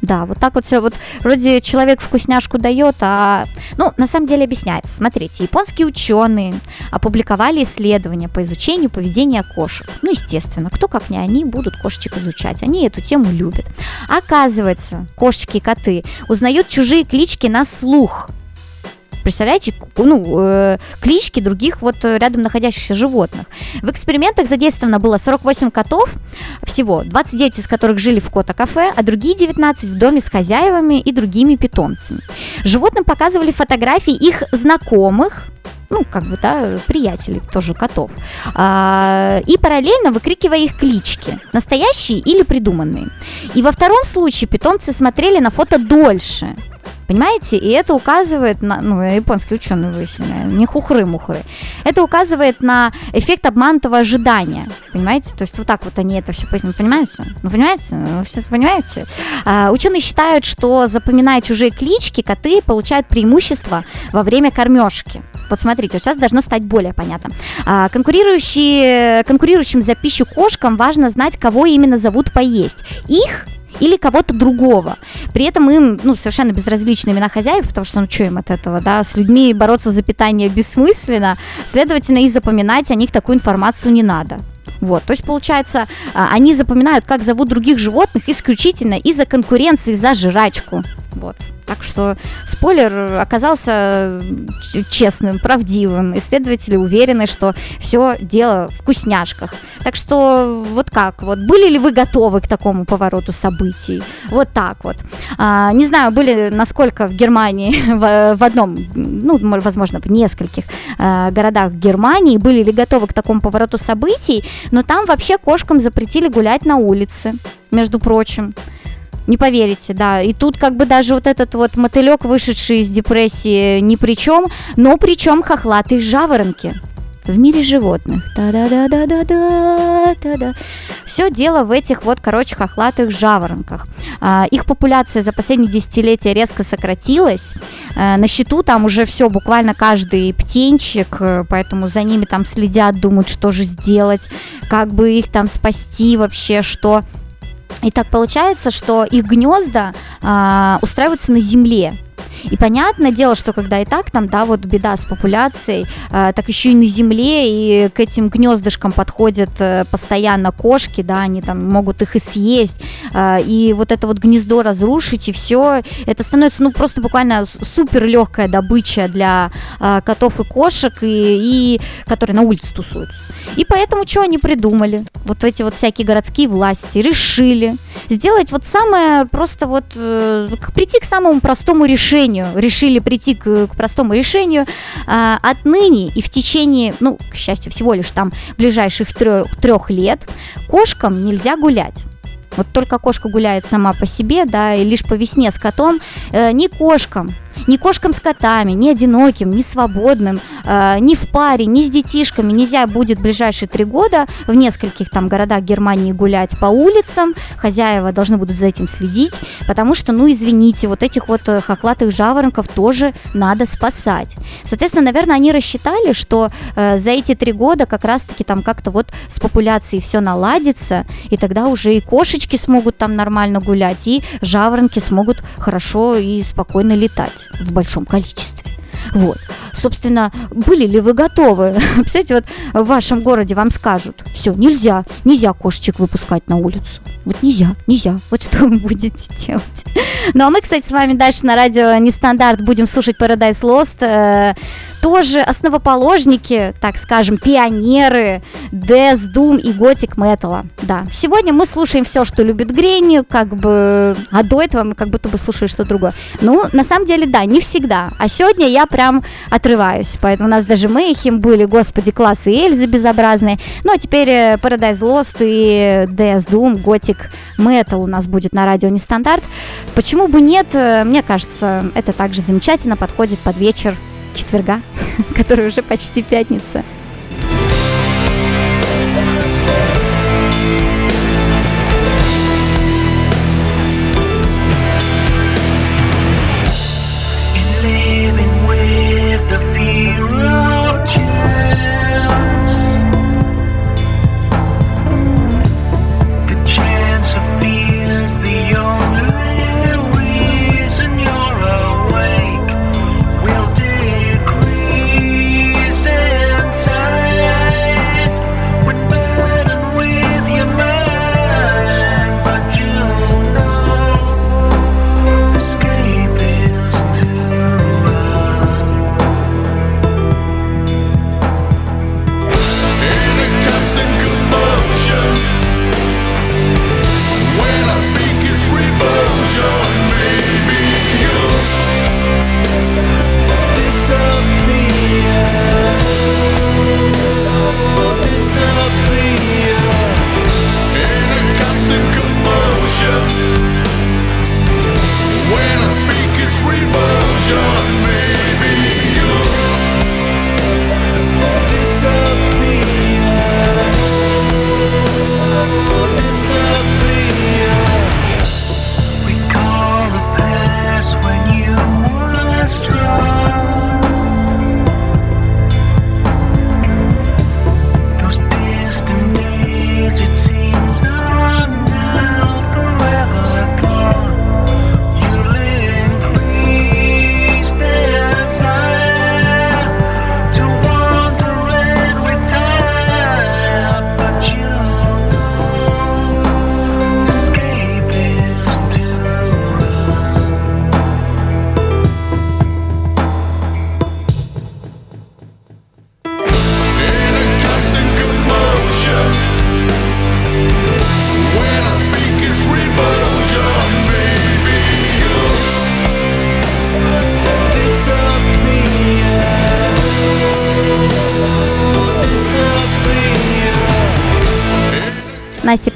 Да, вот так вот все. Вот вроде человек вкусняшку дает, а... Ну, на самом деле объясняется. Смотрите, японские ученые опубликовали исследования по изучению поведения кошек. Ну, естественно, кто как не они будут кошечек изучать. Они эту тему любят. Оказывается, кошечки и коты узнают чужие клички на слух. Представляете, ну, э, клички других вот э, рядом находящихся животных. В экспериментах задействовано было 48 котов всего, 29 из которых жили в кота-кафе, а другие 19 в доме с хозяевами и другими питомцами. Животным показывали фотографии их знакомых, ну, как бы, да, приятелей тоже котов. А, и параллельно выкрикивая их клички, настоящие или придуманные. И во втором случае питомцы смотрели на фото дольше. Понимаете? И это указывает на... Ну, японские ученые выяснили, не хухры-мухры. Это указывает на эффект обманутого ожидания. Понимаете? То есть вот так вот они это все пояснили. Понимаете? Ну, понимаете? Ну, все это понимаете? А, ученые считают, что запоминая чужие клички, коты получают преимущество во время кормежки. Вот смотрите, вот сейчас должно стать более понятно. А, конкурирующие, конкурирующим за пищу кошкам важно знать, кого именно зовут поесть. Их или кого-то другого. При этом им ну, совершенно безразличны имена хозяев, потому что ну что им от этого, да, с людьми бороться за питание бессмысленно, следовательно, и запоминать о них такую информацию не надо. Вот, то есть, получается, а, они запоминают, как зовут других животных исключительно из-за конкуренции за жрачку. Вот. Так что спойлер оказался честным, правдивым. Исследователи уверены, что все дело в вкусняшках. Так что вот как, вот были ли вы готовы к такому повороту событий? Вот так вот. А, не знаю, были насколько в Германии, в, в одном, ну, возможно, в нескольких а, городах Германии были ли готовы к такому повороту событий, но там вообще кошкам запретили гулять на улице, между прочим. Не поверите, да. И тут как бы даже вот этот вот мотылек, вышедший из депрессии, ни при чем, но причем хохлатые жаворонки в мире животных. Да-да-да-да-да-да-да. Все дело в этих вот, короче, хохлатых жаворонках. А, их популяция за последние десятилетия резко сократилась. А, на счету там уже все, буквально каждый птенчик, э, поэтому за ними там следят, думают, что же сделать, как бы их там спасти вообще, что и так получается, что их гнезда а, устраиваются на земле. И понятное дело, что когда и так там, да, вот беда с популяцией, э, так еще и на земле, и к этим гнездышкам подходят э, постоянно кошки, да, они там могут их и съесть, э, и вот это вот гнездо разрушить, и все, это становится, ну, просто буквально супер легкая добыча для э, котов и кошек, и, и которые на улице тусуются. И поэтому что они придумали? Вот эти вот всякие городские власти решили сделать вот самое просто вот, э, прийти к самому простому решению, решению, решили прийти к, к простому решению, а, отныне и в течение, ну, к счастью, всего лишь там ближайших трех, трех лет кошкам нельзя гулять. Вот только кошка гуляет сама по себе, да, и лишь по весне с котом, э, не кошкам, ни кошкам с котами, ни одиноким, ни свободным, э, ни в паре, ни с детишками нельзя будет в ближайшие три года в нескольких там городах Германии гулять по улицам. Хозяева должны будут за этим следить, потому что, ну, извините, вот этих вот э, хохлатых жаворонков тоже надо спасать. Соответственно, наверное, они рассчитали, что э, за эти три года как раз-таки там как-то вот с популяцией все наладится, и тогда уже и кошечки смогут там нормально гулять, и жаворонки смогут хорошо и спокойно летать в большом количестве. Вот. Собственно, были ли вы готовы? Представляете, вот в вашем городе вам скажут, все, нельзя, нельзя кошечек выпускать на улицу. Вот нельзя, нельзя. Вот что вы будете делать? Ну, а мы, кстати, с вами дальше на радио Нестандарт будем слушать Paradise Lost. Э, тоже основоположники, так скажем, пионеры Death, Doom и Gothic Metal. Да. Сегодня мы слушаем все, что любит Гренни, как бы, а до этого мы как будто бы слушали что-то другое. Ну, на самом деле, да, не всегда. А сегодня я прям отрываюсь. Поэтому у нас даже Мэйхим были, господи, классы Эльзы безобразные. Ну, а теперь э, Paradise Lost и Death, Doom, Gothic Metal у нас будет на радио Нестандарт. Почему бы нет? Э, мне кажется, это также замечательно подходит под вечер четверга, который уже почти пятница.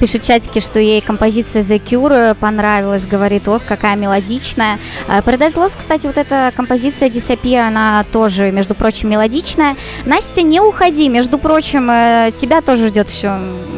В чатике, что ей композиция The Cure понравилась, говорит, ох, какая мелодичная. Э, Paradise Lost, кстати, вот эта композиция Disappear, она тоже, между прочим, мелодичная. Настя, не уходи, между прочим, э, тебя тоже ждет еще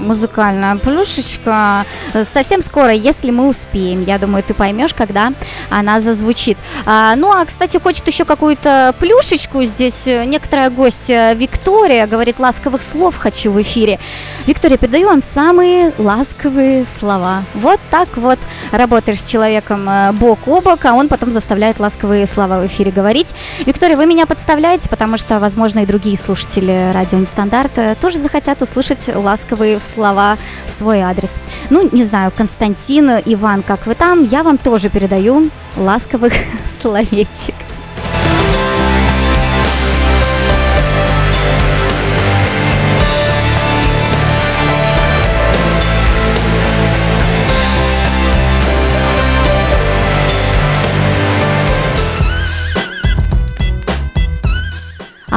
музыкальная плюшечка. Э, Совсем скоро, если мы успеем. Я думаю, ты поймешь, когда она зазвучит. А, ну, а, кстати, хочет еще какую-то плюшечку. Здесь э, некоторая гостья Виктория говорит, ласковых слов хочу в эфире. Виктория, передаю вам самые ласковые слова. Вот так вот работаешь с человеком э, бок о бок, а он потом заставляет ласковые слова в эфире говорить. Виктория, вы меня подставляете, потому что, возможно, и другие слушатели радио Нестандарт э, тоже захотят услышать ласковые слова в свой адрес. Ну, не знаю, Константин, Иван, как вы там, я вам тоже передаю ласковых словечек.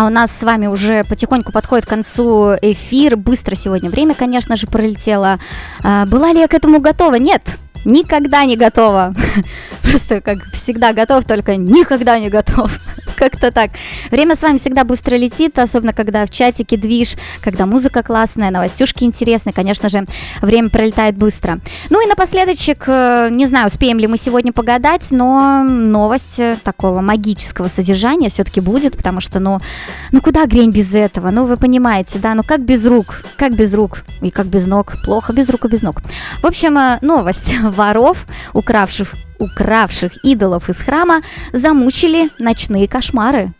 А у нас с вами уже потихоньку подходит к концу эфир. Быстро сегодня время, конечно же, пролетело. А, была ли я к этому готова? Нет. Никогда не готова. Просто как всегда готов, только никогда не готов. Как-то так. Время с вами всегда быстро летит, особенно когда в чатике движ, когда музыка классная, новостюшки интересные. Конечно же, время пролетает быстро. Ну и напоследочек, э, не знаю, успеем ли мы сегодня погадать, но новость э, такого магического содержания все-таки будет, потому что, ну, ну куда грень без этого? Ну, вы понимаете, да, ну как без рук? Как без рук? И как без ног? Плохо без рук и без ног. В общем, э, новость. Воров, укравших укравших идолов из храма, замучили ночные кошмары.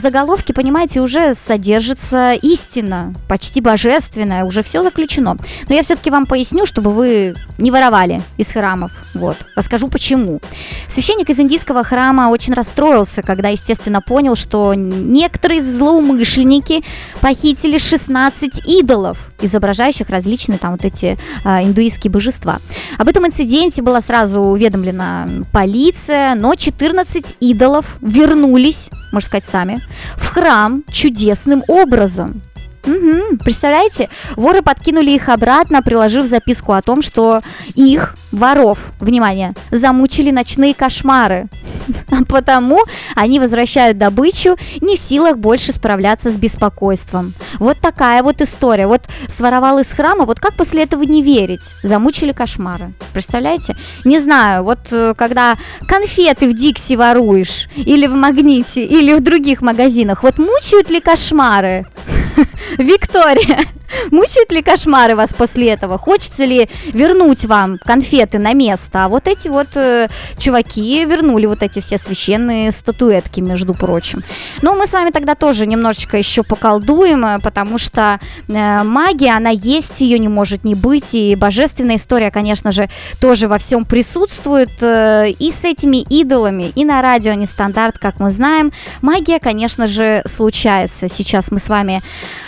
Заголовке, понимаете, уже содержится истина, почти божественная, уже все заключено. Но я все-таки вам поясню, чтобы вы не воровали из храмов. Вот, расскажу почему. Священник из индийского храма очень расстроился, когда, естественно, понял, что некоторые злоумышленники похитили 16 идолов, изображающих различные там вот эти а, индуистские божества. Об этом инциденте была сразу уведомлена полиция, но 14 идолов вернулись, можно сказать, сами, в храм чудесным образом. Угу. Представляете, воры подкинули их обратно, приложив записку о том, что их, воров, внимание, замучили ночные кошмары. А потому они возвращают добычу, не в силах больше справляться с беспокойством. Вот такая вот история. Вот своровал из храма, вот как после этого не верить? Замучили кошмары. Представляете? Не знаю, вот э, когда конфеты в Дикси воруешь, или в Магните, или в других магазинах, вот мучают ли кошмары? Виктория, мучают ли кошмары вас после этого? Хочется ли вернуть вам конфеты на место? А вот эти вот э, чуваки вернули вот эти все священные статуэтки, между прочим. Ну, мы с вами тогда тоже немножечко еще поколдуем, э, потому что э, магия, она есть, ее не может не быть, и божественная история, конечно же, тоже во всем присутствует. Э, и с этими идолами, и на радио нестандарт, как мы знаем, магия, конечно же, случается. Сейчас мы с вами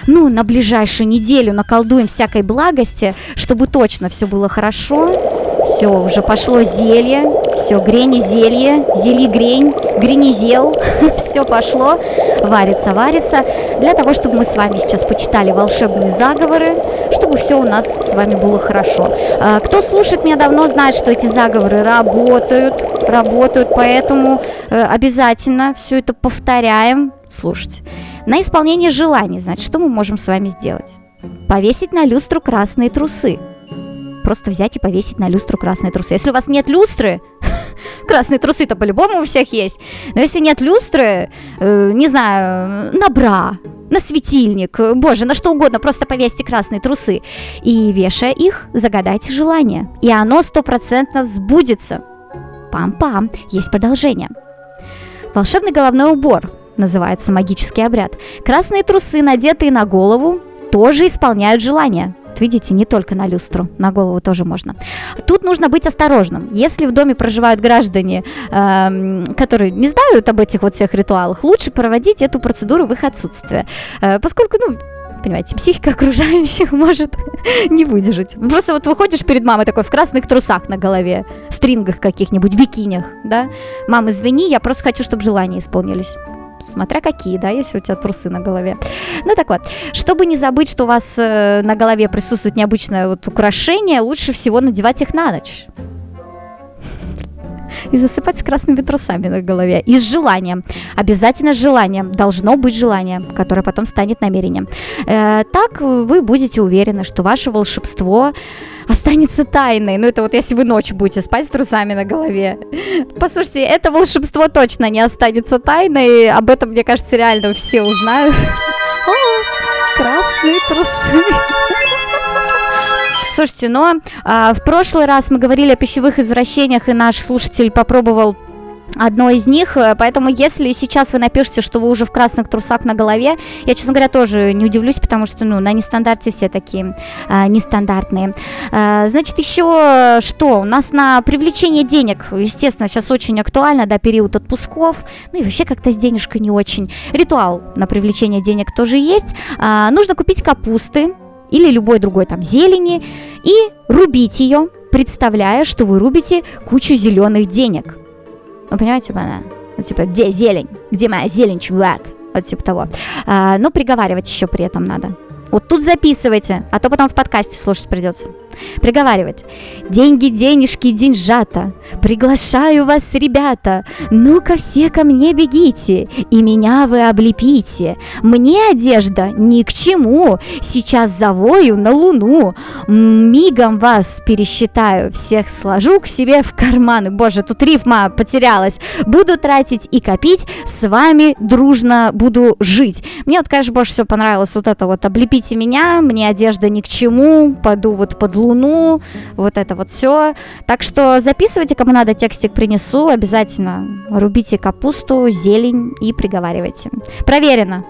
ну, на ближайшую неделю наколдуем всякой благости, чтобы точно все было хорошо. Все, уже пошло зелье, все, грени зелье, зели грень, гренизел, все пошло, варится, варится, для того, чтобы мы с вами сейчас почитали волшебные заговоры, чтобы все у нас с вами было хорошо. А, Кто слушает меня давно, знает, что эти заговоры работают, работают, поэтому э, обязательно все это повторяем, слушайте. На исполнение желаний, значит, что мы можем с вами сделать? Повесить на люстру красные трусы. Просто взять и повесить на люстру красные трусы. Если у вас нет люстры, красные трусы-то по-любому у всех есть. Но если нет люстры, э, не знаю, на бра, на светильник, боже, на что угодно, просто повесьте красные трусы. И вешая их, загадайте желание. И оно стопроцентно сбудется. Пам-пам, есть продолжение. Волшебный головной убор называется магический обряд. Красные трусы, надетые на голову, тоже исполняют желания. Вот Видите, не только на люстру, на голову тоже можно. Тут нужно быть осторожным. Если в доме проживают граждане, эм, которые не знают об этих вот всех ритуалах, лучше проводить эту процедуру в их отсутствие. Э, поскольку, ну, понимаете, психика окружающих может не выдержать. Просто вот выходишь перед мамой такой в красных трусах на голове, стрингах каких-нибудь, бикинях, да? Мам, извини, я просто хочу, чтобы желания исполнились. Смотря какие, да, если у тебя трусы на голове. Ну так вот, чтобы не забыть, что у вас э, на голове присутствует необычное вот украшение, лучше всего надевать их на ночь и засыпать с красными трусами на голове. И с желанием. Обязательно с желанием. Должно быть желание, которое потом станет намерением. Э, так вы будете уверены, что ваше волшебство останется тайной. Ну, это вот если вы ночью будете спать с трусами на голове. Послушайте, это волшебство точно не останется тайной. Об этом, мне кажется, реально все узнают. О, красные трусы. Слушайте, но а, в прошлый раз мы говорили о пищевых извращениях, и наш слушатель попробовал одно из них, э, поэтому если сейчас вы напишете, что вы уже в красных трусах на голове, я, честно говоря, тоже не удивлюсь, потому что, ну, на нестандарте все такие а, нестандартные. А, значит, еще что? У нас на привлечение денег, естественно, сейчас очень актуально, да, период отпусков, ну и вообще как-то с денежкой не очень. Ритуал на привлечение денег тоже есть. А, нужно купить капусты, или любой другой там зелени и рубить ее, представляя, что вы рубите кучу зеленых денег. Вы понимаете, она? Вот, типа, где зелень? Где моя зелень, чувак? Вот типа того. А, но приговаривать еще при этом надо. Вот тут записывайте, а то потом в подкасте слушать придется. Приговаривать. Деньги, денежки, деньжата. Приглашаю вас, ребята. Ну-ка все ко мне бегите, и меня вы облепите. Мне одежда ни к чему. Сейчас завою на луну. Мигом вас пересчитаю, всех сложу к себе в карманы. Боже, тут рифма потерялась. Буду тратить и копить, с вами дружно буду жить. Мне вот, конечно, больше всего понравилось вот это вот облепите меня, мне одежда ни к чему, пойду вот под луну, вот это вот все. Так что записывайте, кому надо, текстик принесу, обязательно рубите капусту, зелень и приговаривайте. Проверено.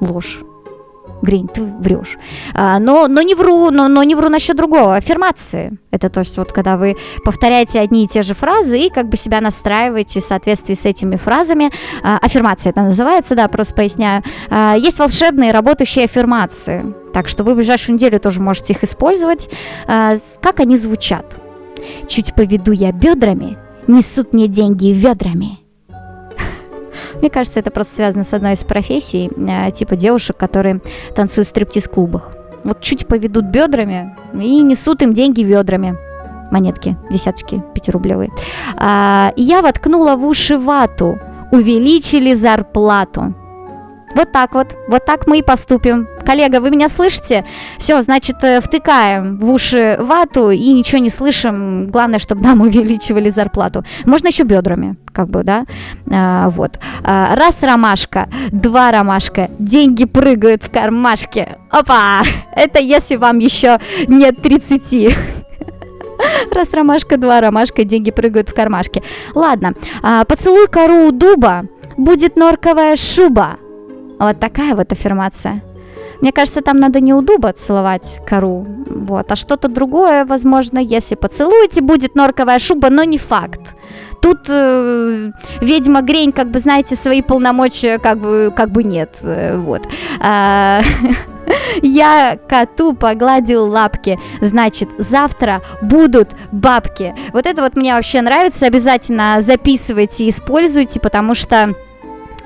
Ложь. Гринь, ты врешь. А, но, но не вру, но, но не вру насчет другого. Аффирмации. Это то есть вот когда вы повторяете одни и те же фразы и как бы себя настраиваете в соответствии с этими фразами. А, аффирмация это называется, да, просто поясняю. А, есть волшебные работающие аффирмации. Так что вы в ближайшую неделю тоже можете их использовать. А, как они звучат? Чуть поведу я бедрами, несут мне деньги ведрами. Мне кажется, это просто связано с одной из профессий, э, типа девушек, которые танцуют в стриптиз-клубах. Вот чуть поведут бедрами и несут им деньги ведрами. Монетки, десяточки, пятирублевые. А, я воткнула в уши вату. Увеличили зарплату. Вот так вот, вот так мы и поступим. Коллега, вы меня слышите? Все, значит, э, втыкаем в уши вату и ничего не слышим. Главное, чтобы нам увеличивали зарплату. Можно еще бедрами, как бы, да? А, вот. А, раз ромашка, два ромашка, деньги прыгают в кармашке. Опа! Это если вам еще нет 30. Раз ромашка, два ромашка, деньги прыгают в кармашке. Ладно, а, поцелуй кору у дуба, будет норковая шуба. Вот такая вот аффирмация. Мне кажется, там надо не у дуба целовать кору, вот, а что-то другое, возможно, если поцелуете, будет норковая шуба, но не факт. Тут э, ведьма Грень, как бы, знаете, свои полномочия как бы, как бы нет, э, вот. А, я коту погладил лапки, значит, завтра будут бабки. Вот это вот мне вообще нравится, обязательно записывайте используйте, потому что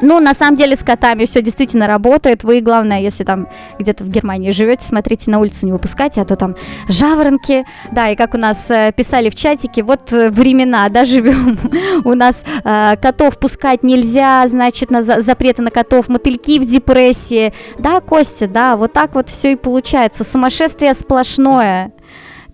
ну, на самом деле с котами все действительно работает. Вы, главное, если там где-то в Германии живете, смотрите на улицу, не выпускайте, а то там жаворонки. Да, и как у нас э, писали в чатике, вот э, времена, да, живем. у нас э, котов пускать нельзя, значит, на за запреты на котов, мотыльки в депрессии. Да, Костя, да, вот так вот все и получается. Сумасшествие сплошное.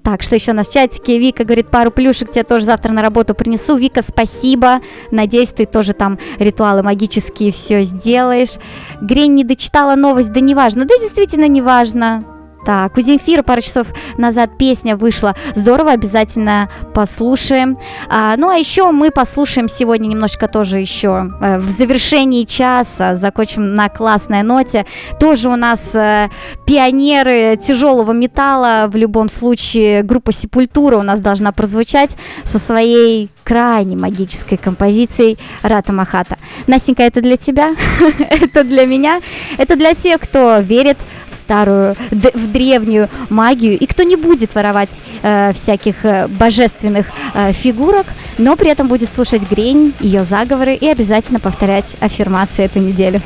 Так, что еще у нас в чатике? Вика говорит, пару плюшек тебе тоже завтра на работу принесу. Вика, спасибо. Надеюсь, ты тоже там ритуалы магические все сделаешь. Грень не дочитала новость, да неважно. Да действительно неважно. Так, у Земфира пару часов назад песня вышла. Здорово, обязательно послушаем. А, ну, а еще мы послушаем сегодня немножко тоже еще э, в завершении часа, закончим на классной ноте. Тоже у нас э, пионеры тяжелого металла. В любом случае, группа Сепультура у нас должна прозвучать со своей крайне магической композицией Рата Махата. Настенька, это для тебя, это для меня, это для всех, кто верит в старую, в древнюю магию и кто не будет воровать э, всяких э, божественных э, фигурок, но при этом будет слушать Грень, ее заговоры и обязательно повторять аффирмации эту неделю.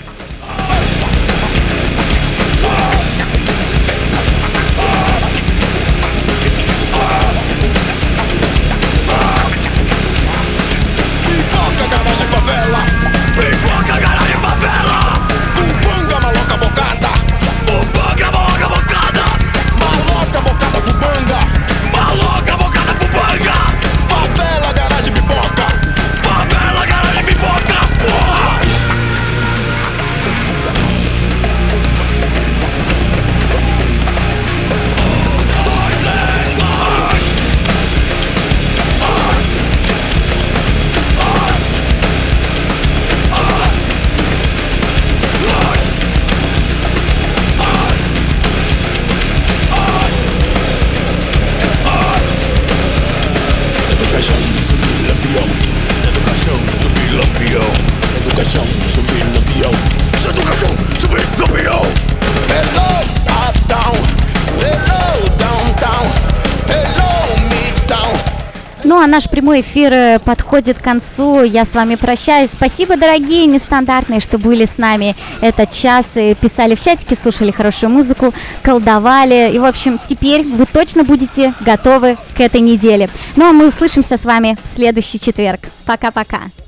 Наш прямой эфир э, подходит к концу. Я с вами прощаюсь. Спасибо, дорогие нестандартные, что были с нами этот час и писали в чатике, слушали хорошую музыку, колдовали. И, в общем, теперь вы точно будете готовы к этой неделе. Ну, а мы услышимся с вами в следующий четверг. Пока-пока.